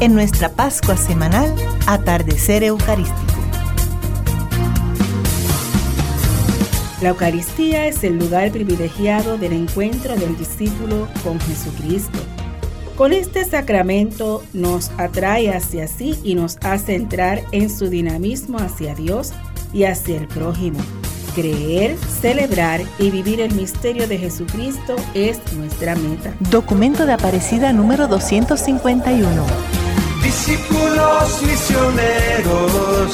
en nuestra Pascua semanal Atardecer Eucarístico. La Eucaristía es el lugar privilegiado del encuentro del discípulo con Jesucristo. Con este sacramento nos atrae hacia sí y nos hace entrar en su dinamismo hacia Dios y hacia el prójimo. Creer, celebrar y vivir el misterio de Jesucristo es nuestra meta. Documento de Aparecida número 251. Discípulos misioneros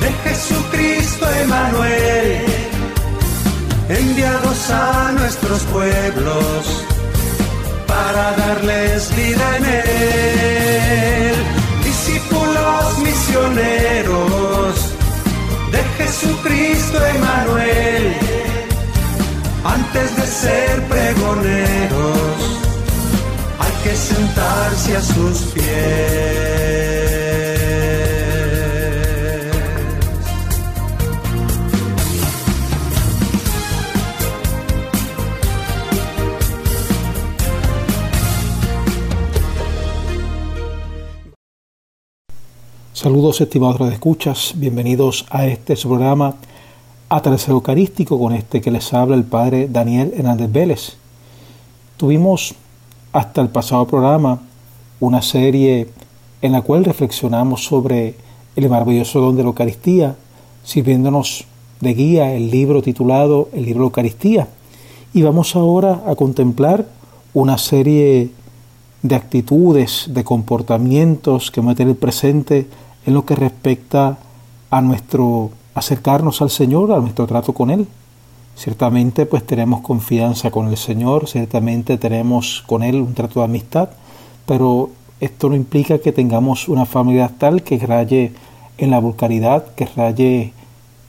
de Jesucristo Emanuel, enviados a nuestros pueblos para darles vida en él. Discípulos misioneros de Jesucristo Emanuel, antes de ser pregoneros, que sentarse a sus pies. Saludos estimados escuchas, bienvenidos a este programa Atardecer Eucarístico con este que les habla el Padre Daniel Hernández Vélez. Tuvimos hasta el pasado programa una serie en la cual reflexionamos sobre el maravilloso don de la Eucaristía, sirviéndonos de guía el libro titulado El libro de Eucaristía. Y vamos ahora a contemplar una serie de actitudes, de comportamientos que vamos a tener presente en lo que respecta a nuestro acercarnos al Señor, a nuestro trato con Él. Ciertamente pues tenemos confianza con el Señor, ciertamente tenemos con Él un trato de amistad, pero esto no implica que tengamos una familia tal que raye en la vulgaridad, que raye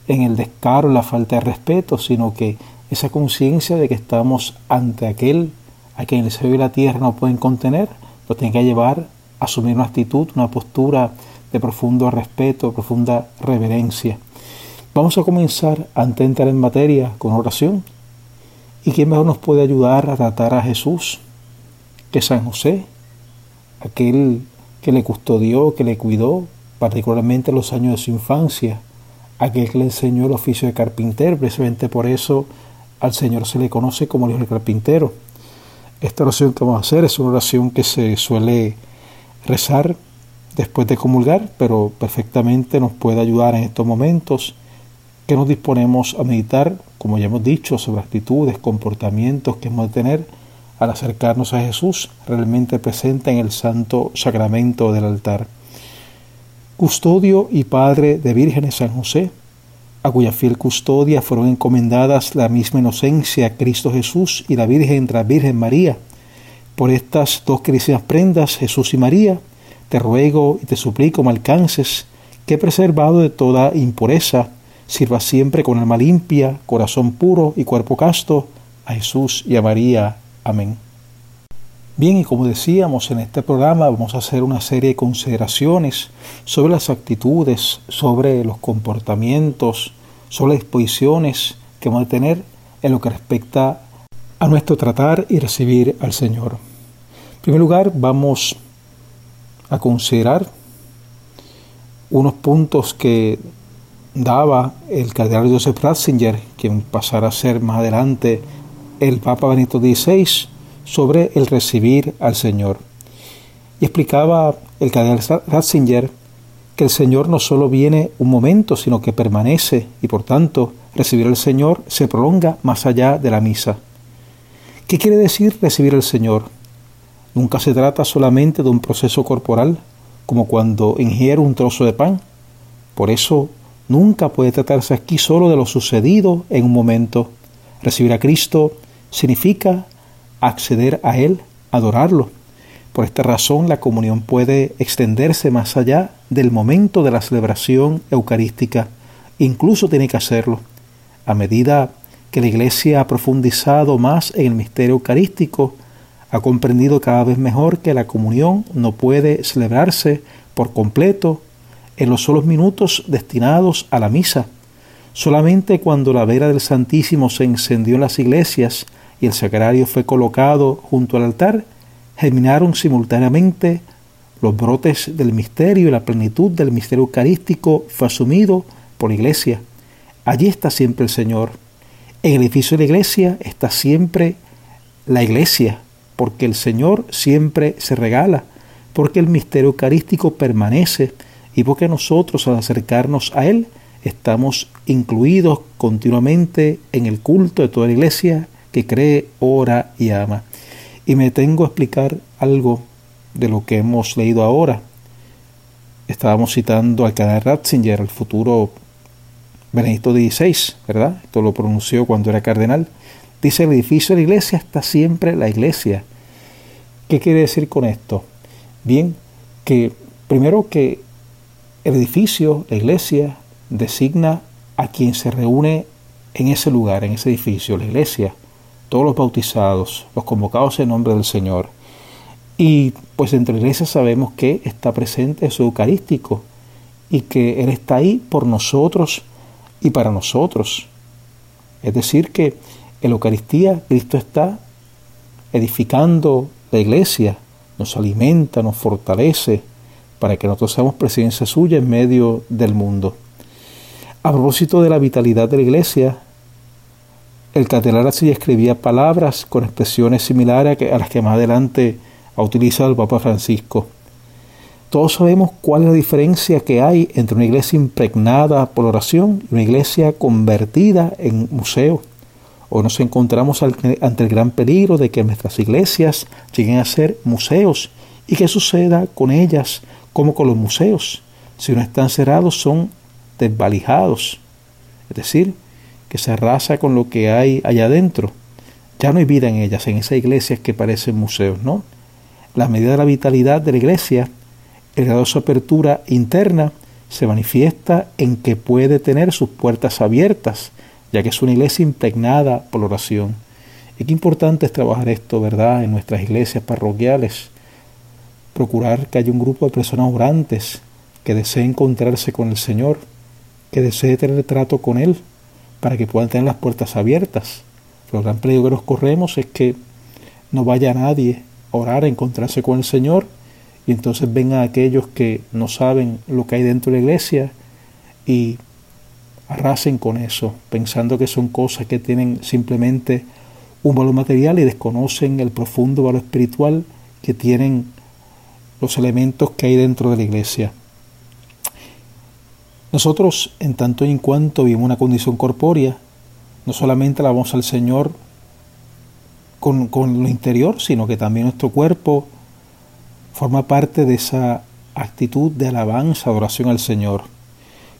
en el descaro, en la falta de respeto, sino que esa conciencia de que estamos ante aquel a quien el cielo y la tierra no pueden contener, nos tiene que llevar a asumir una actitud, una postura de profundo respeto, profunda reverencia. Vamos a comenzar antes de entrar en materia con oración. ¿Y quién mejor nos puede ayudar a tratar a Jesús que San José? Aquel que le custodió, que le cuidó, particularmente en los años de su infancia, aquel que le enseñó el oficio de carpintero, precisamente por eso al Señor se le conoce como el hijo del carpintero. Esta oración que vamos a hacer es una oración que se suele rezar después de comulgar, pero perfectamente nos puede ayudar en estos momentos que nos disponemos a meditar, como ya hemos dicho, sobre actitudes, comportamientos que hemos de tener al acercarnos a Jesús realmente presente en el santo sacramento del altar. Custodio y Padre de Vírgenes San José, a cuya fiel custodia fueron encomendadas la misma inocencia, Cristo Jesús y la Virgen la Virgen María. Por estas dos queridísimas prendas, Jesús y María, te ruego y te suplico me alcances, que preservado de toda impureza, sirva siempre con alma limpia, corazón puro y cuerpo casto, a Jesús y a María. Amén. Bien, y como decíamos en este programa, vamos a hacer una serie de consideraciones sobre las actitudes, sobre los comportamientos, sobre las disposiciones que vamos a tener en lo que respecta a nuestro tratar y recibir al Señor. En primer lugar, vamos a considerar unos puntos que daba el cardenal Joseph Ratzinger, quien pasará a ser más adelante el Papa Benito XVI, sobre el recibir al Señor. Y explicaba el cardenal Ratzinger que el Señor no solo viene un momento, sino que permanece y por tanto recibir al Señor se prolonga más allá de la misa. ¿Qué quiere decir recibir al Señor? Nunca se trata solamente de un proceso corporal, como cuando ingiero un trozo de pan. Por eso, nunca puede tratarse aquí solo de lo sucedido en un momento. Recibir a Cristo significa acceder a Él, adorarlo. Por esta razón, la comunión puede extenderse más allá del momento de la celebración eucarística. Incluso tiene que hacerlo. A medida que la Iglesia ha profundizado más en el misterio eucarístico, ha comprendido cada vez mejor que la comunión no puede celebrarse por completo en los solos minutos destinados a la misa. Solamente cuando la vera del Santísimo se encendió en las iglesias y el sagrario fue colocado junto al altar, germinaron simultáneamente los brotes del misterio y la plenitud del misterio eucarístico fue asumido por la iglesia. Allí está siempre el Señor. En el edificio de la iglesia está siempre la iglesia, porque el Señor siempre se regala, porque el misterio eucarístico permanece y porque nosotros al acercarnos a Él estamos incluidos continuamente en el culto de toda la iglesia que cree, ora y ama. Y me tengo a explicar algo de lo que hemos leído ahora. Estábamos citando al canal Ratzinger, el futuro Benedicto XVI, ¿verdad? Esto lo pronunció cuando era cardenal. Dice, el edificio de la iglesia está siempre la iglesia. ¿Qué quiere decir con esto? Bien, que primero que el edificio, la iglesia, designa a quien se reúne en ese lugar, en ese edificio, la iglesia, todos los bautizados, los convocados en nombre del Señor. Y pues dentro de la iglesia sabemos que está presente su Eucarístico y que Él está ahí por nosotros y para nosotros. Es decir, que en la Eucaristía Cristo está edificando la iglesia, nos alimenta, nos fortalece, para que nosotros seamos presencia suya en medio del mundo. A propósito de la vitalidad de la iglesia, el cardenal así escribía palabras con expresiones similares a las que más adelante ha utilizado el Papa Francisco. Todos sabemos cuál es la diferencia que hay entre una iglesia impregnada por oración y una iglesia convertida en museo. Hoy nos encontramos ante el gran peligro de que nuestras iglesias lleguen a ser museos y que suceda con ellas como con los museos. Si no están cerrados son desvalijados, es decir, que se arrasa con lo que hay allá adentro. Ya no hay vida en ellas, en esas iglesias que parecen museos, ¿no? La medida de la vitalidad de la iglesia, el grado de su apertura interna, se manifiesta en que puede tener sus puertas abiertas, ya que es una iglesia impregnada por la oración. Y qué importante es trabajar esto, ¿verdad?, en nuestras iglesias parroquiales. Procurar que haya un grupo de personas orantes que deseen encontrarse con el Señor, que desee tener trato con Él para que puedan tener las puertas abiertas. Pero el gran peligro que nos corremos es que no vaya nadie a orar, a encontrarse con el Señor y entonces vengan aquellos que no saben lo que hay dentro de la iglesia y arrasen con eso, pensando que son cosas que tienen simplemente un valor material y desconocen el profundo valor espiritual que tienen los elementos que hay dentro de la iglesia. Nosotros, en tanto y en cuanto vivimos una condición corpórea, no solamente alabamos al Señor con, con lo interior, sino que también nuestro cuerpo forma parte de esa actitud de alabanza, adoración al Señor.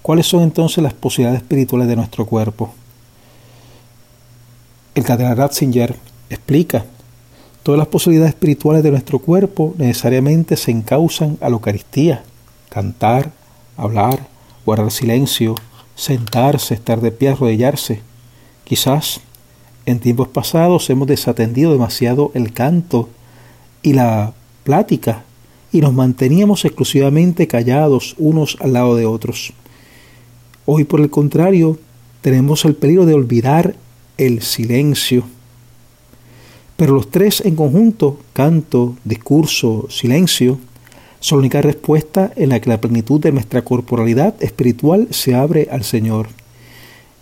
¿Cuáles son entonces las posibilidades espirituales de nuestro cuerpo? El cardenal Ratzinger explica, todas las posibilidades espirituales de nuestro cuerpo necesariamente se encausan a la Eucaristía, cantar, hablar, guardar silencio, sentarse, estar de pie, arrodillarse. Quizás en tiempos pasados hemos desatendido demasiado el canto y la plática y nos manteníamos exclusivamente callados unos al lado de otros. Hoy, por el contrario, tenemos el peligro de olvidar el silencio. Pero los tres en conjunto, canto, discurso, silencio, son la única respuesta en la que la plenitud de nuestra corporalidad espiritual se abre al Señor.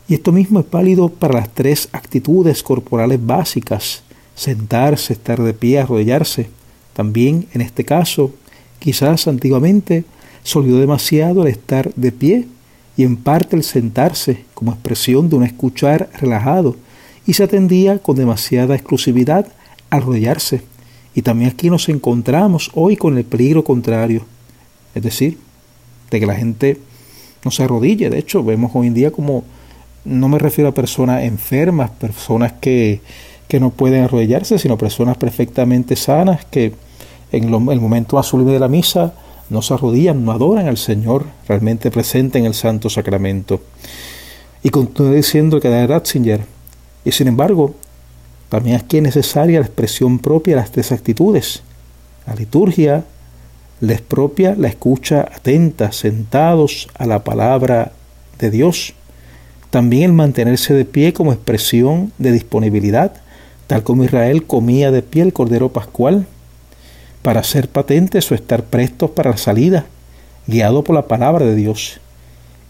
Y esto mismo es válido para las tres actitudes corporales básicas, sentarse, estar de pie, arrodillarse. También, en este caso, quizás antiguamente se olvidó demasiado el estar de pie y en parte el sentarse como expresión de un escuchar relajado y se atendía con demasiada exclusividad a arrodillarse y también aquí nos encontramos hoy con el peligro contrario, es decir, de que la gente no se arrodille. De hecho, vemos hoy en día como, no me refiero a personas enfermas, personas que, que no pueden arrodillarse, sino personas perfectamente sanas que en el momento más sublime de la misa no se arrodillan, no adoran al Señor realmente presente en el Santo Sacramento. Y continúa diciendo que de Ratzinger, y sin embargo, también aquí es necesaria la expresión propia de las tres actitudes. La liturgia les propia la escucha atenta, sentados a la palabra de Dios. También el mantenerse de pie como expresión de disponibilidad, tal como Israel comía de pie el Cordero Pascual. para hacer patentes o estar prestos para la salida, guiado por la palabra de Dios.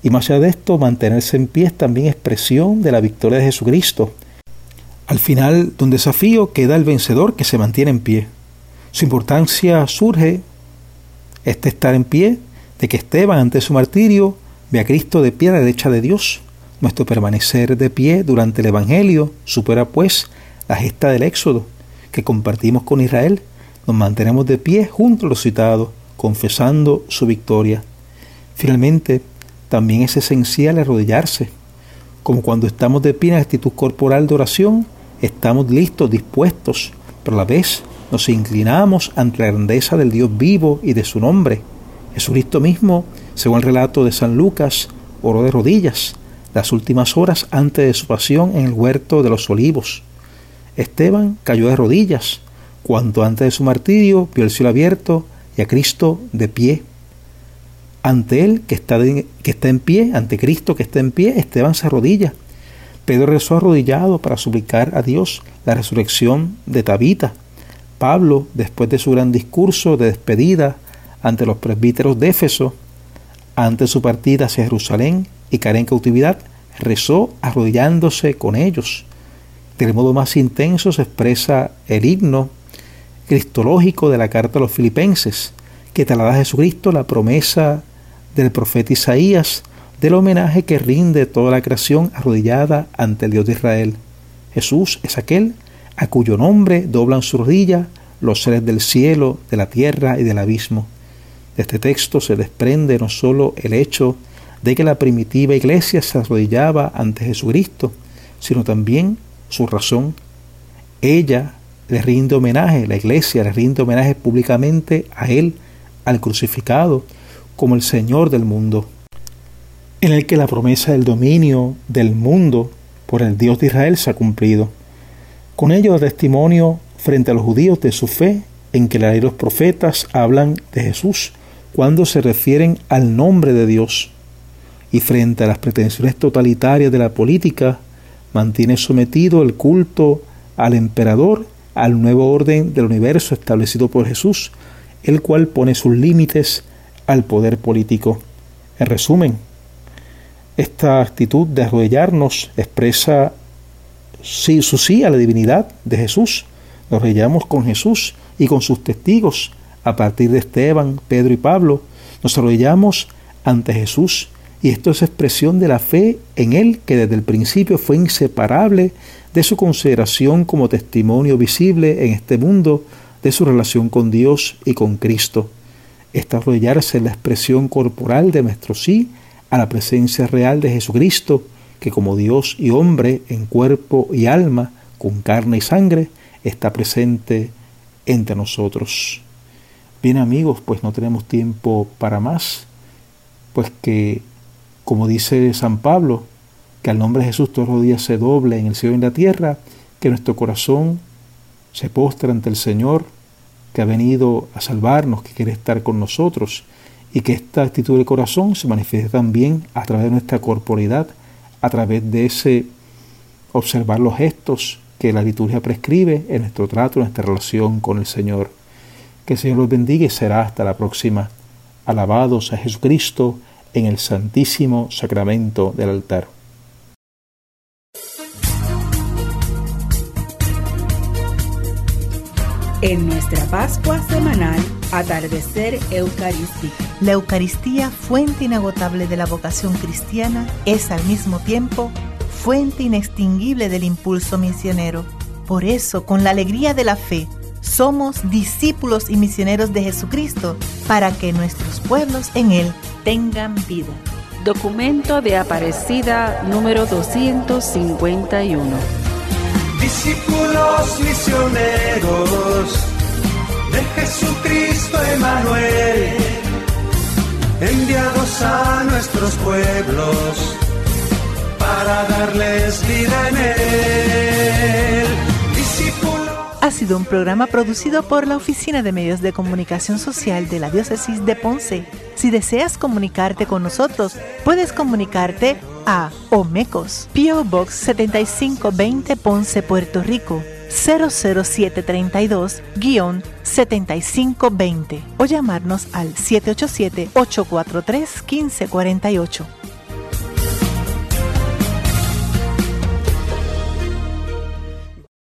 Y más allá de esto, mantenerse en pie es también expresión de la victoria de Jesucristo. Al final de un desafío queda el vencedor que se mantiene en pie. Su importancia surge, este estar en pie, de que Esteban ante su martirio ve a Cristo de pie a la derecha de Dios. Nuestro permanecer de pie durante el Evangelio supera pues la gesta del Éxodo que compartimos con Israel. Nos mantenemos de pie junto a los citados, confesando su victoria. Finalmente, también es esencial arrodillarse. Como cuando estamos de pie en actitud corporal de oración, estamos listos, dispuestos, pero a la vez nos inclinamos ante la grandeza del Dios vivo y de su nombre. Jesucristo mismo, según el relato de San Lucas, oró de rodillas las últimas horas antes de su pasión en el huerto de los olivos. Esteban cayó de rodillas cuando antes de su martirio vio el cielo abierto y a Cristo de pie. Ante él que está, que está en pie, ante Cristo que está en pie, Esteban se arrodilla. Pedro rezó arrodillado para suplicar a Dios la resurrección de Tabita. Pablo, después de su gran discurso de despedida ante los presbíteros de Éfeso, ante su partida hacia Jerusalén y caer en cautividad, rezó arrodillándose con ellos. Del modo más intenso se expresa el himno cristológico de la carta a los filipenses, que traslada a Jesucristo la promesa del profeta Isaías del homenaje que rinde toda la creación arrodillada ante el Dios de Israel. Jesús es aquel a cuyo nombre doblan su rodilla los seres del cielo, de la tierra y del abismo. De este texto se desprende no sólo el hecho de que la primitiva iglesia se arrodillaba ante Jesucristo, sino también su razón. Ella le rinde homenaje, la iglesia le rinde homenaje públicamente a Él, al crucificado, como el Señor del mundo, en el que la promesa del dominio del mundo por el Dios de Israel se ha cumplido. Con ello da testimonio frente a los judíos de su fe en que la de los profetas hablan de Jesús cuando se refieren al nombre de Dios y frente a las pretensiones totalitarias de la política mantiene sometido el culto al emperador al nuevo orden del universo establecido por Jesús, el cual pone sus límites al poder político. En resumen, esta actitud de arrodillarnos expresa sí, su sí a la divinidad de Jesús. Nos arrodillamos con Jesús y con sus testigos. A partir de Esteban, Pedro y Pablo, nos arrodillamos ante Jesús y esto es expresión de la fe en Él que desde el principio fue inseparable de su consideración como testimonio visible en este mundo de su relación con Dios y con Cristo. Esta arrodillarse es la expresión corporal de nuestro sí a la presencia real de Jesucristo, que como Dios y hombre en cuerpo y alma, con carne y sangre, está presente entre nosotros. Bien amigos, pues no tenemos tiempo para más, pues que, como dice San Pablo, que al nombre de Jesús todos los días se doble en el cielo y en la tierra, que nuestro corazón se postra ante el Señor, que ha venido a salvarnos, que quiere estar con nosotros y que esta actitud del corazón se manifiesta también a través de nuestra corporalidad, a través de ese observar los gestos que la liturgia prescribe en nuestro trato, en nuestra relación con el Señor. Que el Señor los bendiga y será hasta la próxima. Alabados a Jesucristo en el santísimo sacramento del altar. en nuestra Pascua semanal Atardecer Eucarístico. La Eucaristía, fuente inagotable de la vocación cristiana, es al mismo tiempo fuente inextinguible del impulso misionero. Por eso, con la alegría de la fe, somos discípulos y misioneros de Jesucristo para que nuestros pueblos en Él tengan vida. Documento de Aparecida número 251 discípulos misioneros de Jesucristo Emanuel, enviados a nuestros pueblos para darles vida en él. Ha sido un programa producido por la Oficina de Medios de Comunicación Social de la Diócesis de Ponce. Si deseas comunicarte con nosotros, puedes comunicarte a Omecos, Pio Box 7520 Ponce, Puerto Rico 00732-7520 o llamarnos al 787-843-1548.